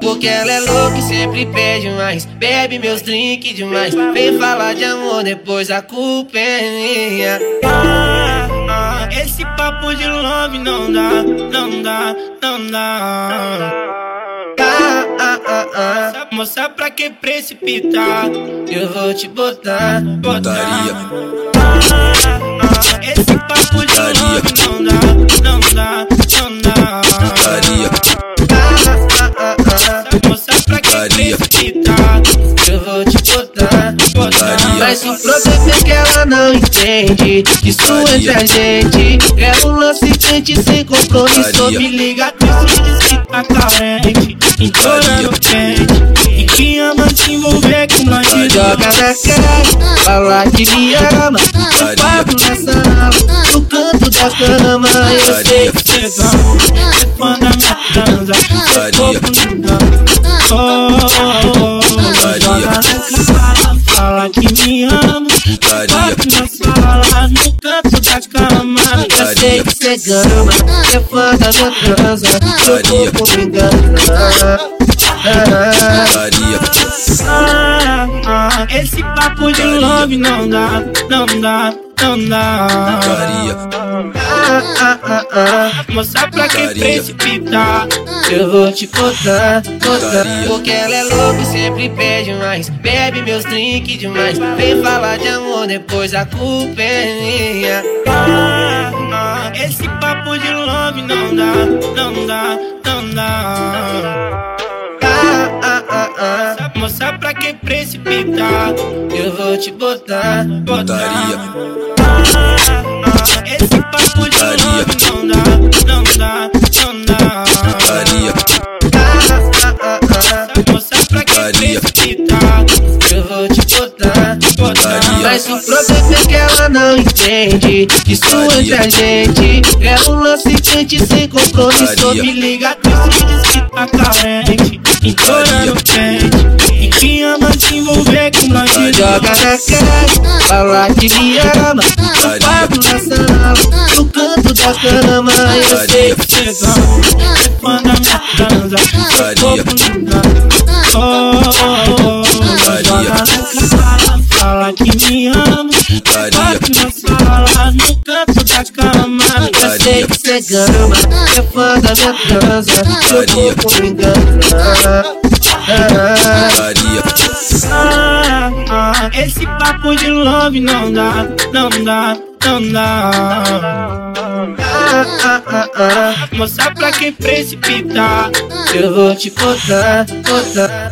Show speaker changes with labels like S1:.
S1: Porque ela é louca e sempre pede mais. Bebe meus drinks demais. Vem falar de amor, depois a culpa é minha.
S2: Ah, ah, Esse papo de love não dá, não dá, não dá.
S1: Ah, ah, ah,
S2: ah. Moça, pra que precipitar?
S1: Eu vou te botar, botar.
S2: Ah, ah, Esse papo
S1: é que ela não entende Que isso entre a gente. É um lance quente sem compromisso.
S2: Me liga triste, diz que tá carente. Implorando quente E que ama se envolver com bandido
S1: Joga na cara, fala que me ama. No quarto, na sala, no canto da cama. Eu sei que
S2: cê ama É fã da minha transa. É pouco Bate na sala, no canto da cama
S1: Eu sei que cê gama É fã da minha transa Seu corpo me engana
S2: ah, ah, esse papo de love não dá, não dá, não dá.
S1: Ah, ah.
S2: Moça, pra que precipitar?
S1: Eu vou te botar, botar Porque ela é louca e sempre pede mais Bebe meus drinks demais Vem falar de amor, depois a culpa é minha
S2: ah, ah, Esse papo de love não dá, não dá, não dá moça, pra que precipitar?
S1: Eu vou te botar,
S2: botaria. Ah,
S1: Mas o problema é que ela não entende Isso entre a gente É um lance quente sem compromisso
S2: Me liga triste, diz que tá carente. Implorando quente E que ama se envolver com bandido
S1: Joga na cara, fala que me ama No quarto, na sala, no canto da cama Eu sei que
S2: cê É fã da minha transa Seu corpo me ama Bate na sala, no canto da cama
S1: Eu sei que cê gama É fã da minha transa Seu corpo me engana
S2: ah, ah, esse papo de love não dá, não dá, não dá.
S1: Ah, ah, ah.
S2: Moça, pra que precipitar?
S1: Eu vou te botar, botar.